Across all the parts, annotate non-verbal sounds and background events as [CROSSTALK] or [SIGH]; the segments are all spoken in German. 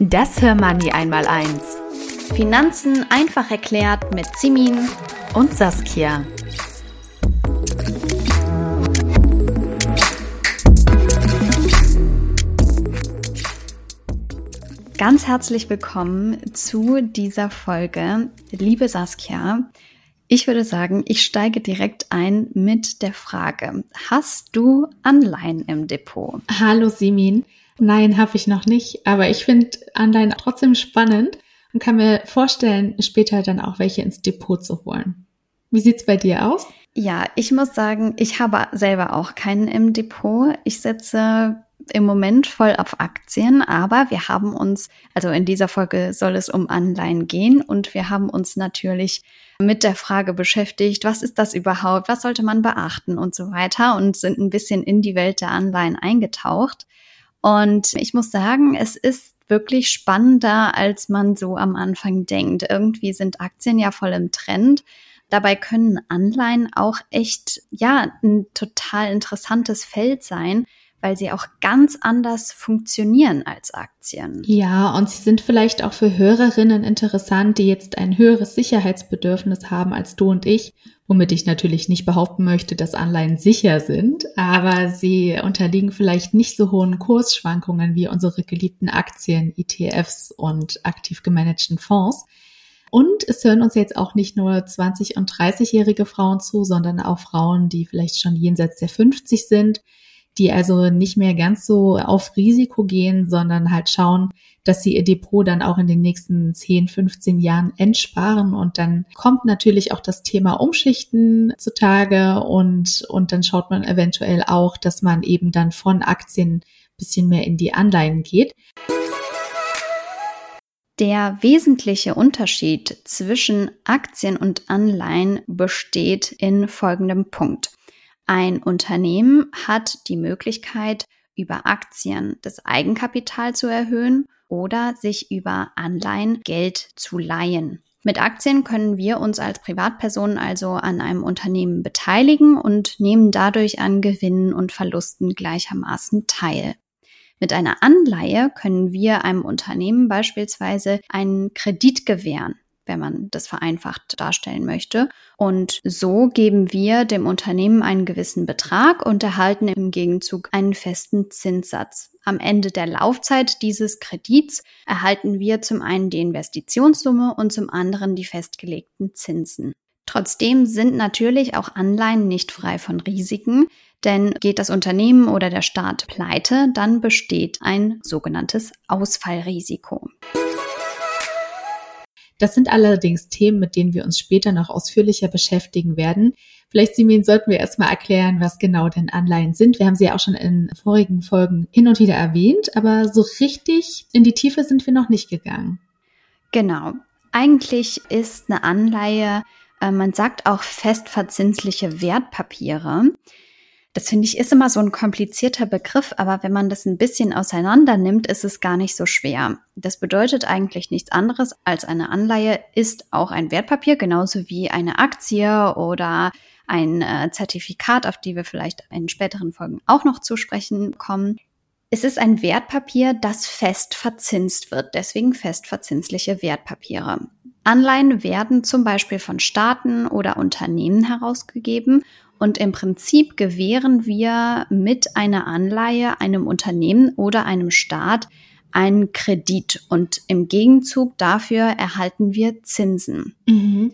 Das Hörmoney einmal eins. Finanzen einfach erklärt mit Simin und Saskia. Ganz herzlich willkommen zu dieser Folge, liebe Saskia. Ich würde sagen, ich steige direkt ein mit der Frage, hast du Anleihen im Depot? Hallo Simin. Nein, habe ich noch nicht, aber ich finde Anleihen trotzdem spannend und kann mir vorstellen, später dann auch welche ins Depot zu holen. Wie sieht's bei dir aus? Ja, ich muss sagen, ich habe selber auch keinen im Depot. Ich setze im Moment voll auf Aktien, aber wir haben uns, also in dieser Folge soll es um Anleihen gehen und wir haben uns natürlich mit der Frage beschäftigt, was ist das überhaupt, was sollte man beachten und so weiter und sind ein bisschen in die Welt der Anleihen eingetaucht. Und ich muss sagen, es ist wirklich spannender, als man so am Anfang denkt. Irgendwie sind Aktien ja voll im Trend. Dabei können Anleihen auch echt, ja, ein total interessantes Feld sein, weil sie auch ganz anders funktionieren als Aktien. Ja, und sie sind vielleicht auch für Hörerinnen interessant, die jetzt ein höheres Sicherheitsbedürfnis haben als du und ich, womit ich natürlich nicht behaupten möchte, dass Anleihen sicher sind, aber sie unterliegen vielleicht nicht so hohen Kursschwankungen wie unsere geliebten Aktien, ETFs und aktiv gemanagten Fonds. Und es hören uns jetzt auch nicht nur 20- und 30-jährige Frauen zu, sondern auch Frauen, die vielleicht schon jenseits der 50 sind, die also nicht mehr ganz so auf Risiko gehen, sondern halt schauen, dass sie ihr Depot dann auch in den nächsten 10, 15 Jahren entsparen. Und dann kommt natürlich auch das Thema Umschichten zutage und, und dann schaut man eventuell auch, dass man eben dann von Aktien bisschen mehr in die Anleihen geht. Der wesentliche Unterschied zwischen Aktien und Anleihen besteht in folgendem Punkt. Ein Unternehmen hat die Möglichkeit, über Aktien das Eigenkapital zu erhöhen oder sich über Anleihen Geld zu leihen. Mit Aktien können wir uns als Privatpersonen also an einem Unternehmen beteiligen und nehmen dadurch an Gewinnen und Verlusten gleichermaßen teil. Mit einer Anleihe können wir einem Unternehmen beispielsweise einen Kredit gewähren wenn man das vereinfacht darstellen möchte. Und so geben wir dem Unternehmen einen gewissen Betrag und erhalten im Gegenzug einen festen Zinssatz. Am Ende der Laufzeit dieses Kredits erhalten wir zum einen die Investitionssumme und zum anderen die festgelegten Zinsen. Trotzdem sind natürlich auch Anleihen nicht frei von Risiken, denn geht das Unternehmen oder der Staat pleite, dann besteht ein sogenanntes Ausfallrisiko. Das sind allerdings Themen, mit denen wir uns später noch ausführlicher beschäftigen werden. Vielleicht, Simin, sollten wir erstmal erklären, was genau denn Anleihen sind. Wir haben sie ja auch schon in vorigen Folgen hin und wieder erwähnt, aber so richtig in die Tiefe sind wir noch nicht gegangen. Genau. Eigentlich ist eine Anleihe, äh, man sagt auch festverzinsliche Wertpapiere. Das finde ich ist immer so ein komplizierter Begriff, aber wenn man das ein bisschen auseinander nimmt, ist es gar nicht so schwer. Das bedeutet eigentlich nichts anderes als eine Anleihe ist auch ein Wertpapier, genauso wie eine Aktie oder ein äh, Zertifikat, auf die wir vielleicht in späteren Folgen auch noch zu sprechen kommen. Es ist ein Wertpapier, das fest verzinst wird, deswegen festverzinsliche Wertpapiere. Anleihen werden zum Beispiel von Staaten oder Unternehmen herausgegeben und im Prinzip gewähren wir mit einer Anleihe einem Unternehmen oder einem Staat einen Kredit und im Gegenzug dafür erhalten wir Zinsen. Mhm.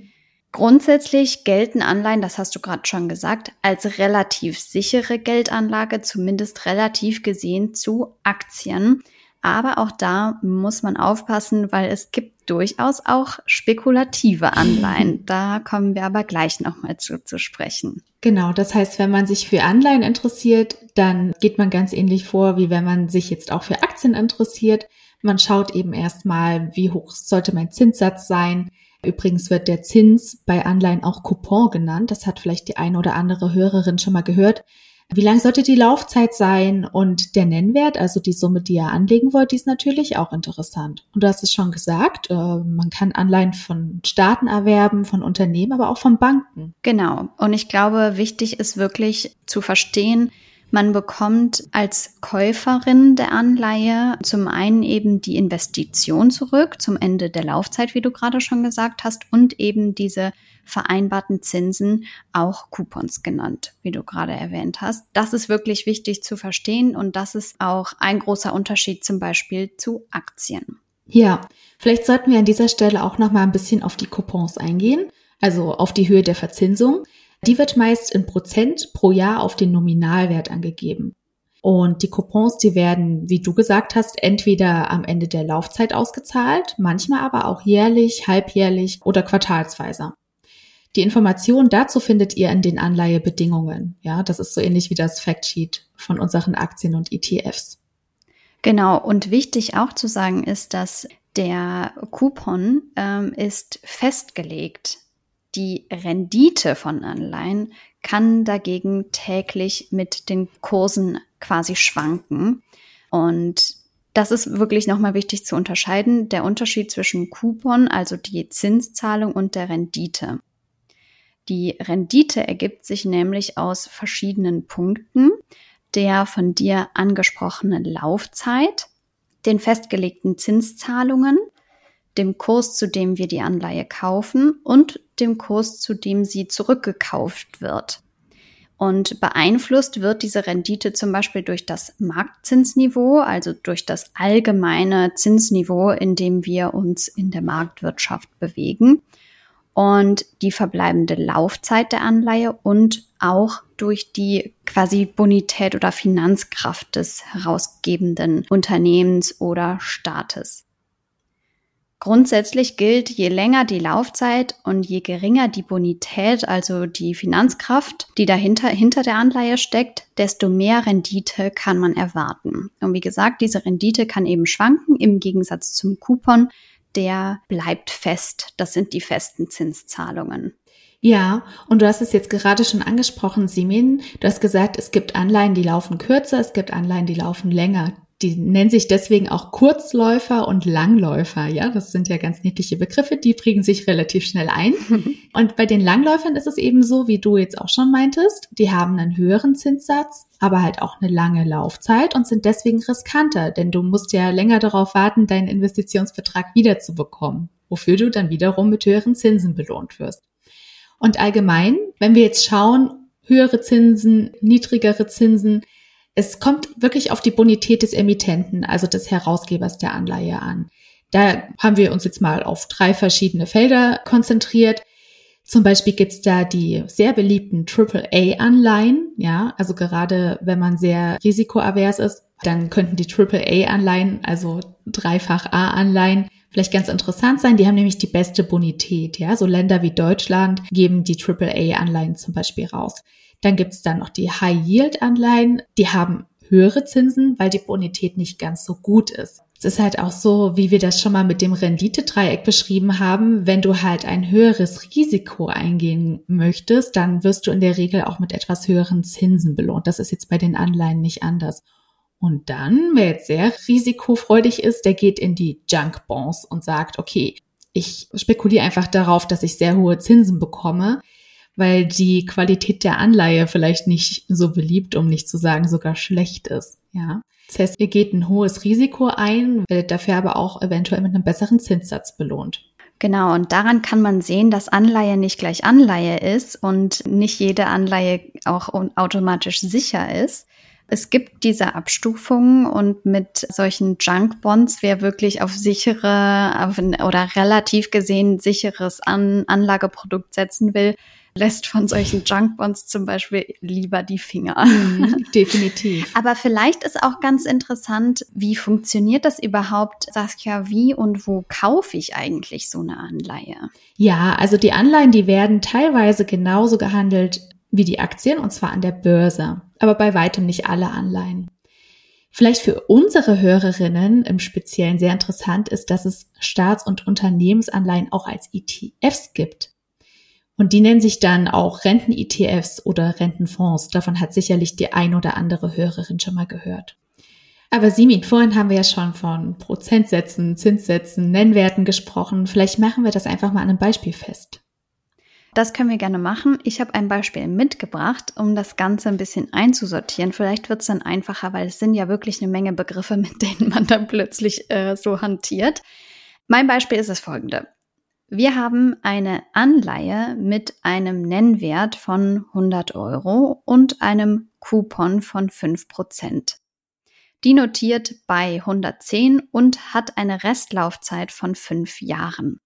Grundsätzlich gelten Anleihen, das hast du gerade schon gesagt, als relativ sichere Geldanlage, zumindest relativ gesehen zu Aktien. Aber auch da muss man aufpassen, weil es gibt durchaus auch spekulative Anleihen. [LAUGHS] Da kommen wir aber gleich nochmal zu, zu sprechen. Genau, das heißt, wenn man sich für Anleihen interessiert, dann geht man ganz ähnlich vor, wie wenn man sich jetzt auch für Aktien interessiert. Man schaut eben erstmal, wie hoch sollte mein Zinssatz sein. Übrigens wird der Zins bei Anleihen auch Coupon genannt. Das hat vielleicht die eine oder andere Hörerin schon mal gehört. Wie lang sollte die Laufzeit sein? Und der Nennwert, also die Summe, die ihr anlegen wollt, die ist natürlich auch interessant. Und du hast es schon gesagt, äh, man kann Anleihen von Staaten erwerben, von Unternehmen, aber auch von Banken. Genau. Und ich glaube, wichtig ist wirklich zu verstehen, Man bekommt als Käuferin der Anleihe zum einen eben die Investition zurück zum Ende der Laufzeit, wie du gerade schon gesagt hast, und eben diese vereinbarten Zinsen, auch Coupons genannt, wie du gerade erwähnt hast. Das ist wirklich wichtig zu verstehen und das ist auch ein großer Unterschied zum Beispiel zu Aktien. Ja, vielleicht sollten wir an dieser Stelle auch noch mal ein bisschen auf die Coupons eingehen, also auf die Höhe der Verzinsung. Die wird meist in Prozent pro Jahr auf den Nominalwert angegeben. Und die Coupons, die werden, wie du gesagt hast, entweder am Ende der Laufzeit ausgezahlt, manchmal aber auch jährlich, halbjährlich oder quartalsweise. Die Informationen dazu findet ihr in den Anleihebedingungen. Ja, das ist so ähnlich wie das Factsheet von unseren Aktien und ETFs. Genau. Und wichtig auch zu sagen ist, dass der Coupon ähm, ist festgelegt. Die Rendite von Anleihen kann dagegen täglich mit den Kursen quasi schwanken. Und das ist wirklich nochmal wichtig zu unterscheiden. Der Unterschied zwischen Coupon, also die Zinszahlung und der Rendite. Die Rendite ergibt sich nämlich aus verschiedenen Punkten. Der von dir angesprochenen Laufzeit, den festgelegten Zinszahlungen, dem Kurs, zu dem wir die Anleihe kaufen und dem Kurs, zu dem sie zurückgekauft wird. Und beeinflusst wird diese Rendite zum Beispiel durch das Marktzinsniveau, also durch das allgemeine Zinsniveau, in dem wir uns in der Marktwirtschaft bewegen und die verbleibende Laufzeit der Anleihe und auch durch die quasi Bonität oder Finanzkraft des herausgebenden Unternehmens oder Staates. Grundsätzlich gilt, je länger die Laufzeit und je geringer die Bonität, also die Finanzkraft, die dahinter hinter der Anleihe steckt, desto mehr Rendite kann man erwarten. Und wie gesagt, diese Rendite kann eben schwanken im Gegensatz zum Coupon, der bleibt fest. Das sind die festen Zinszahlungen. Ja, und du hast es jetzt gerade schon angesprochen, Simin. Du hast gesagt, es gibt Anleihen, die laufen kürzer, es gibt Anleihen, die laufen länger die nennen sich deswegen auch Kurzläufer und Langläufer. Ja, das sind ja ganz niedliche Begriffe, die prägen sich relativ schnell ein. [LAUGHS] und bei den Langläufern ist es eben so, wie du jetzt auch schon meintest, die haben einen höheren Zinssatz, aber halt auch eine lange Laufzeit und sind deswegen riskanter, denn du musst ja länger darauf warten, deinen Investitionsbetrag wiederzubekommen, wofür du dann wiederum mit höheren Zinsen belohnt wirst. Und allgemein, wenn wir jetzt schauen, höhere Zinsen, niedrigere Zinsen, es kommt wirklich auf die Bonität des Emittenten, also des Herausgebers der Anleihe an. Da haben wir uns jetzt mal auf drei verschiedene Felder konzentriert. Zum Beispiel gibt's da die sehr beliebten AAA-Anleihen. Ja, also gerade wenn man sehr risikoavers ist, dann könnten die AAA-Anleihen, also dreifach A-Anleihen, vielleicht ganz interessant sein. Die haben nämlich die beste Bonität. Ja, so Länder wie Deutschland geben die AAA-Anleihen zum Beispiel raus. Dann gibt es dann noch die High-Yield-Anleihen. Die haben höhere Zinsen, weil die Bonität nicht ganz so gut ist. Es ist halt auch so, wie wir das schon mal mit dem Renditedreieck beschrieben haben. Wenn du halt ein höheres Risiko eingehen möchtest, dann wirst du in der Regel auch mit etwas höheren Zinsen belohnt. Das ist jetzt bei den Anleihen nicht anders. Und dann, wer jetzt sehr risikofreudig ist, der geht in die Junk Bonds und sagt, okay, ich spekuliere einfach darauf, dass ich sehr hohe Zinsen bekomme weil die Qualität der Anleihe vielleicht nicht so beliebt, um nicht zu sagen sogar schlecht ist. Ja. Das heißt, ihr geht ein hohes Risiko ein, werdet dafür aber auch eventuell mit einem besseren Zinssatz belohnt. Genau, und daran kann man sehen, dass Anleihe nicht gleich Anleihe ist und nicht jede Anleihe auch automatisch sicher ist. Es gibt diese Abstufungen und mit solchen Junk Bonds, wer wirklich auf sichere auf oder relativ gesehen sicheres An Anlageprodukt setzen will, lässt von solchen Junkbonds zum Beispiel lieber die Finger. Mhm, definitiv. [LAUGHS] Aber vielleicht ist auch ganz interessant, wie funktioniert das überhaupt, Saskia, wie und wo kaufe ich eigentlich so eine Anleihe? Ja, also die Anleihen, die werden teilweise genauso gehandelt wie die Aktien und zwar an der Börse, aber bei weitem nicht alle Anleihen. Vielleicht für unsere Hörerinnen im Speziellen sehr interessant ist, dass es Staats- und Unternehmensanleihen auch als ETFs gibt. Und die nennen sich dann auch Renten-ETFs oder Rentenfonds. Davon hat sicherlich die ein oder andere Hörerin schon mal gehört. Aber Simin, vorhin haben wir ja schon von Prozentsätzen, Zinssätzen, Nennwerten gesprochen. Vielleicht machen wir das einfach mal an einem Beispiel fest. Das können wir gerne machen. Ich habe ein Beispiel mitgebracht, um das Ganze ein bisschen einzusortieren. Vielleicht wird es dann einfacher, weil es sind ja wirklich eine Menge Begriffe, [LAUGHS] mit denen man dann plötzlich äh, so hantiert. Mein Beispiel ist das folgende. Wir haben eine Anleihe mit einem Nennwert von 100 Euro und einem Coupon von 5 Prozent. Die notiert bei 110 und hat eine Restlaufzeit von fünf Jahren.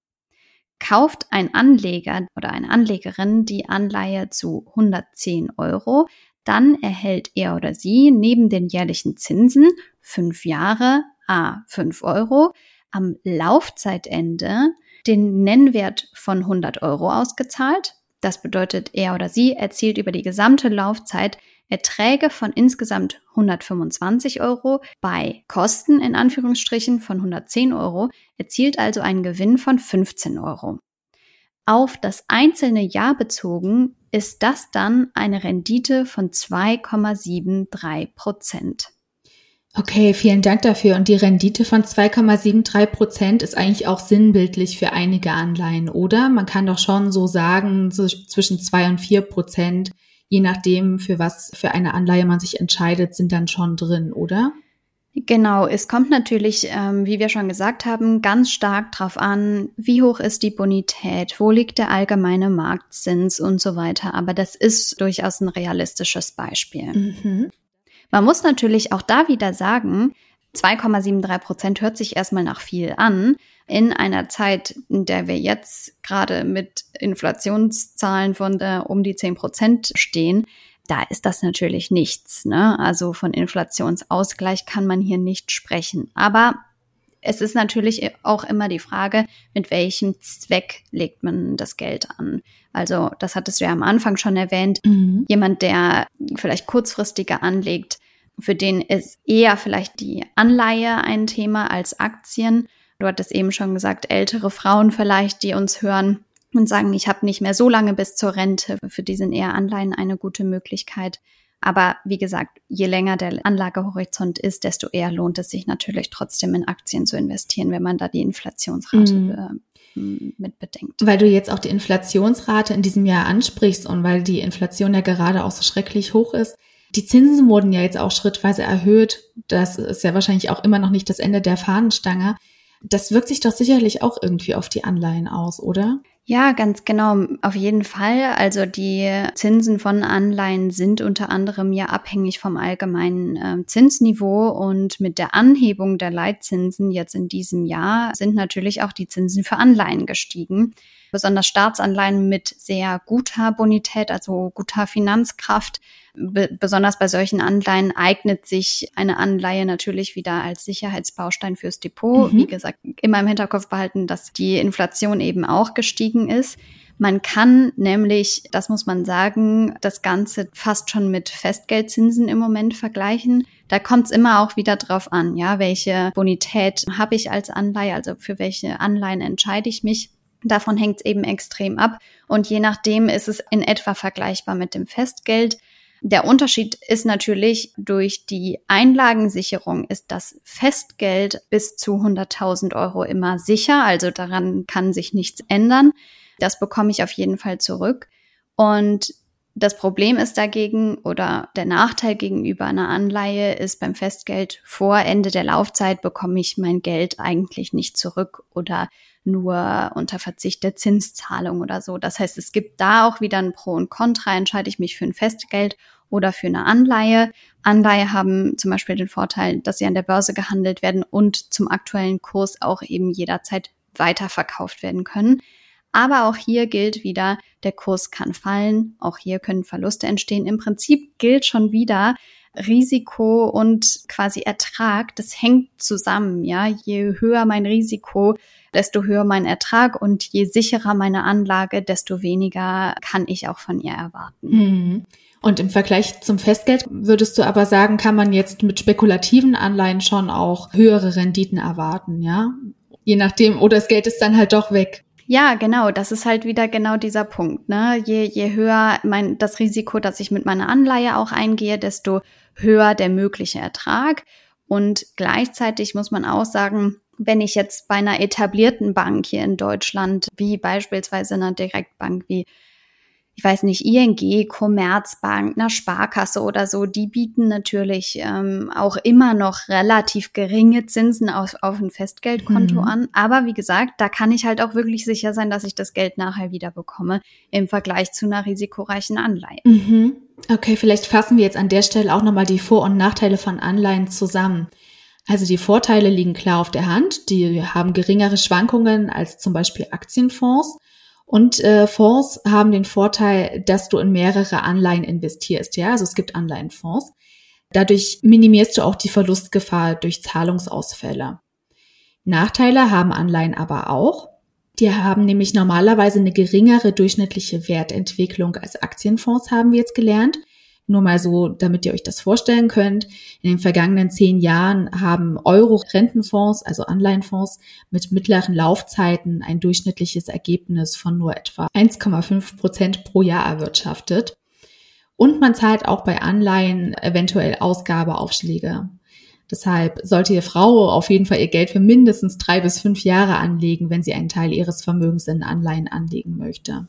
Kauft ein Anleger oder eine Anlegerin die Anleihe zu 110 Euro, dann erhält er oder sie neben den jährlichen Zinsen fünf Jahre a 5 Euro am Laufzeitende den Nennwert von 100 Euro ausgezahlt. Das bedeutet, er oder sie erzielt über die gesamte Laufzeit Erträge von insgesamt 125 Euro bei Kosten in Anführungsstrichen von 110 Euro, erzielt also einen Gewinn von 15 Euro. Auf das einzelne Jahr bezogen ist das dann eine Rendite von 2,73 Prozent. Okay, vielen Dank dafür. Und die Rendite von 2,73 Prozent ist eigentlich auch sinnbildlich für einige Anleihen, oder? Man kann doch schon so sagen, so zwischen zwei und vier Prozent je nachdem, für was für eine Anleihe man sich entscheidet, sind dann schon drin, oder? Genau, es kommt natürlich, ähm, wie wir schon gesagt haben, ganz stark darauf an, wie hoch ist die Bonität, wo liegt der allgemeine Marktzins und so weiter. Aber das ist durchaus ein realistisches Beispiel. Mhm. Man muss natürlich auch da wieder sagen, 2,73 Prozent hört sich erstmal nach viel an. In einer Zeit, in der wir jetzt gerade mit Inflationszahlen von äh, um die 10 Prozent stehen, da ist das natürlich nichts. Ne? Also von Inflationsausgleich kann man hier nicht sprechen. Aber es ist natürlich auch immer die Frage, mit welchem Zweck legt man das Geld an. Also das hattest du ja am Anfang schon erwähnt. Mhm. Jemand, der vielleicht kurzfristiger anlegt, für den ist eher vielleicht die Anleihe ein Thema als Aktien. Du hattest eben schon gesagt, ältere Frauen vielleicht, die uns hören und sagen, ich habe nicht mehr so lange bis zur Rente. Für die sind eher Anleihen eine gute Möglichkeit. Aber wie gesagt, je länger der Anlagehorizont ist, desto eher lohnt es sich natürlich trotzdem in Aktien zu investieren, wenn man da die Inflationsrate mhm. mit bedenkt. Weil du jetzt auch die Inflationsrate in diesem Jahr ansprichst und weil die Inflation ja gerade auch so schrecklich hoch ist, die Zinsen wurden ja jetzt auch schrittweise erhöht. Das ist ja wahrscheinlich auch immer noch nicht das Ende der Fahnenstange. Das wirkt sich doch sicherlich auch irgendwie auf die Anleihen aus, oder? Ja, ganz genau, auf jeden Fall. Also die Zinsen von Anleihen sind unter anderem ja abhängig vom allgemeinen äh, Zinsniveau und mit der Anhebung der Leitzinsen jetzt in diesem Jahr sind natürlich auch die Zinsen für Anleihen gestiegen besonders Staatsanleihen mit sehr guter Bonität, also guter Finanzkraft. Be besonders bei solchen Anleihen eignet sich eine Anleihe natürlich wieder als Sicherheitsbaustein fürs Depot. Mhm. Wie gesagt, immer im Hinterkopf behalten, dass die Inflation eben auch gestiegen ist. Man kann nämlich, das muss man sagen, das Ganze fast schon mit Festgeldzinsen im Moment vergleichen. Da kommt es immer auch wieder drauf an, ja, welche Bonität habe ich als Anleihe, also für welche Anleihen entscheide ich mich. Davon hängt es eben extrem ab. Und je nachdem ist es in etwa vergleichbar mit dem Festgeld. Der Unterschied ist natürlich durch die Einlagensicherung ist das Festgeld bis zu 100.000 Euro immer sicher. Also daran kann sich nichts ändern. Das bekomme ich auf jeden Fall zurück. Und das Problem ist dagegen oder der Nachteil gegenüber einer Anleihe ist beim Festgeld vor Ende der Laufzeit bekomme ich mein Geld eigentlich nicht zurück oder nur unter Verzicht der Zinszahlung oder so. Das heißt, es gibt da auch wieder ein Pro und Contra. Entscheide ich mich für ein Festgeld oder für eine Anleihe. Anleihe haben zum Beispiel den Vorteil, dass sie an der Börse gehandelt werden und zum aktuellen Kurs auch eben jederzeit weiterverkauft werden können. Aber auch hier gilt wieder, der Kurs kann fallen, auch hier können Verluste entstehen. Im Prinzip gilt schon wieder, Risiko und quasi Ertrag, das hängt zusammen, ja. Je höher mein Risiko, desto höher mein Ertrag und je sicherer meine Anlage, desto weniger kann ich auch von ihr erwarten. Mhm. Und im Vergleich zum Festgeld würdest du aber sagen, kann man jetzt mit spekulativen Anleihen schon auch höhere Renditen erwarten, ja? Je nachdem, oder das Geld ist dann halt doch weg. Ja, genau. Das ist halt wieder genau dieser Punkt. Ne? Je, je höher mein, das Risiko, das ich mit meiner Anleihe auch eingehe, desto höher der mögliche Ertrag. Und gleichzeitig muss man auch sagen, wenn ich jetzt bei einer etablierten Bank hier in Deutschland, wie beispielsweise einer Direktbank wie ich weiß nicht, ING, Commerzbank, einer Sparkasse oder so, die bieten natürlich ähm, auch immer noch relativ geringe Zinsen auf, auf ein Festgeldkonto mhm. an. Aber wie gesagt, da kann ich halt auch wirklich sicher sein, dass ich das Geld nachher wieder bekomme im Vergleich zu einer risikoreichen Anleihe. Mhm. Okay, vielleicht fassen wir jetzt an der Stelle auch nochmal die Vor- und Nachteile von Anleihen zusammen. Also die Vorteile liegen klar auf der Hand. Die haben geringere Schwankungen als zum Beispiel Aktienfonds. Und äh, Fonds haben den Vorteil, dass du in mehrere Anleihen investierst. Ja, also es gibt Anleihenfonds. Dadurch minimierst du auch die Verlustgefahr durch Zahlungsausfälle. Nachteile haben Anleihen aber auch. Die haben nämlich normalerweise eine geringere durchschnittliche Wertentwicklung als Aktienfonds, haben wir jetzt gelernt. Nur mal so, damit ihr euch das vorstellen könnt. In den vergangenen zehn Jahren haben Euro-Rentenfonds, also Anleihenfonds, mit mittleren Laufzeiten ein durchschnittliches Ergebnis von nur etwa 1,5 Prozent pro Jahr erwirtschaftet. Und man zahlt auch bei Anleihen eventuell Ausgabeaufschläge. Deshalb sollte Ihr Frau auf jeden Fall ihr Geld für mindestens drei bis fünf Jahre anlegen, wenn sie einen Teil ihres Vermögens in Anleihen anlegen möchte.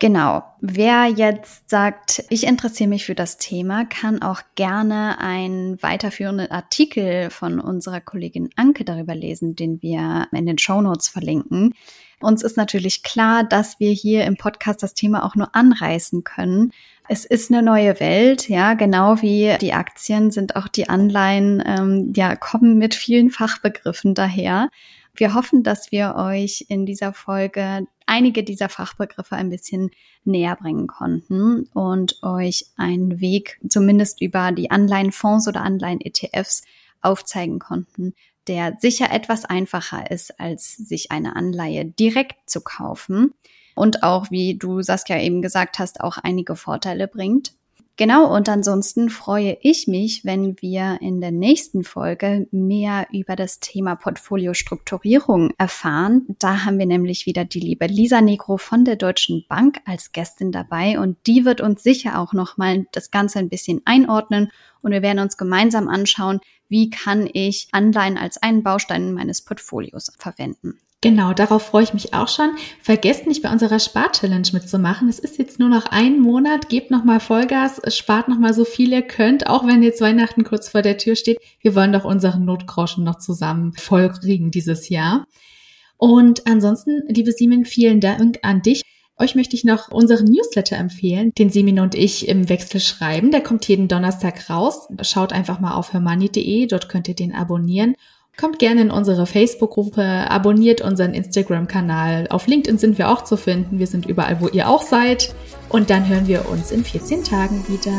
Genau. Wer jetzt sagt, ich interessiere mich für das Thema, kann auch gerne einen weiterführenden Artikel von unserer Kollegin Anke darüber lesen, den wir in den Show Notes verlinken. Uns ist natürlich klar, dass wir hier im Podcast das Thema auch nur anreißen können. Es ist eine neue Welt, ja, genau wie die Aktien sind auch die Anleihen, ähm, ja, kommen mit vielen Fachbegriffen daher. Wir hoffen, dass wir euch in dieser Folge einige dieser Fachbegriffe ein bisschen näher bringen konnten und euch einen Weg zumindest über die Anleihenfonds oder Anleihen-ETFs aufzeigen konnten, der sicher etwas einfacher ist, als sich eine Anleihe direkt zu kaufen und auch, wie du Saskia eben gesagt hast, auch einige Vorteile bringt. Genau, und ansonsten freue ich mich, wenn wir in der nächsten Folge mehr über das Thema Portfoliostrukturierung erfahren. Da haben wir nämlich wieder die liebe Lisa Negro von der Deutschen Bank als Gästin dabei und die wird uns sicher auch nochmal das Ganze ein bisschen einordnen und wir werden uns gemeinsam anschauen, wie kann ich Anleihen als einen Baustein meines Portfolios verwenden. Genau, darauf freue ich mich auch schon. Vergesst nicht bei unserer Spar-Challenge mitzumachen. Es ist jetzt nur noch ein Monat. Gebt nochmal Vollgas, spart nochmal so viel ihr könnt, auch wenn jetzt Weihnachten kurz vor der Tür steht. Wir wollen doch unseren Notgroschen noch zusammen vollkriegen dieses Jahr. Und ansonsten, liebe Simin, vielen Dank an dich. Euch möchte ich noch unseren Newsletter empfehlen, den Simin und ich im Wechsel schreiben. Der kommt jeden Donnerstag raus. Schaut einfach mal auf hermoney.de, dort könnt ihr den abonnieren. Kommt gerne in unsere Facebook-Gruppe, abonniert unseren Instagram-Kanal. Auf LinkedIn sind wir auch zu finden. Wir sind überall, wo ihr auch seid. Und dann hören wir uns in 14 Tagen wieder.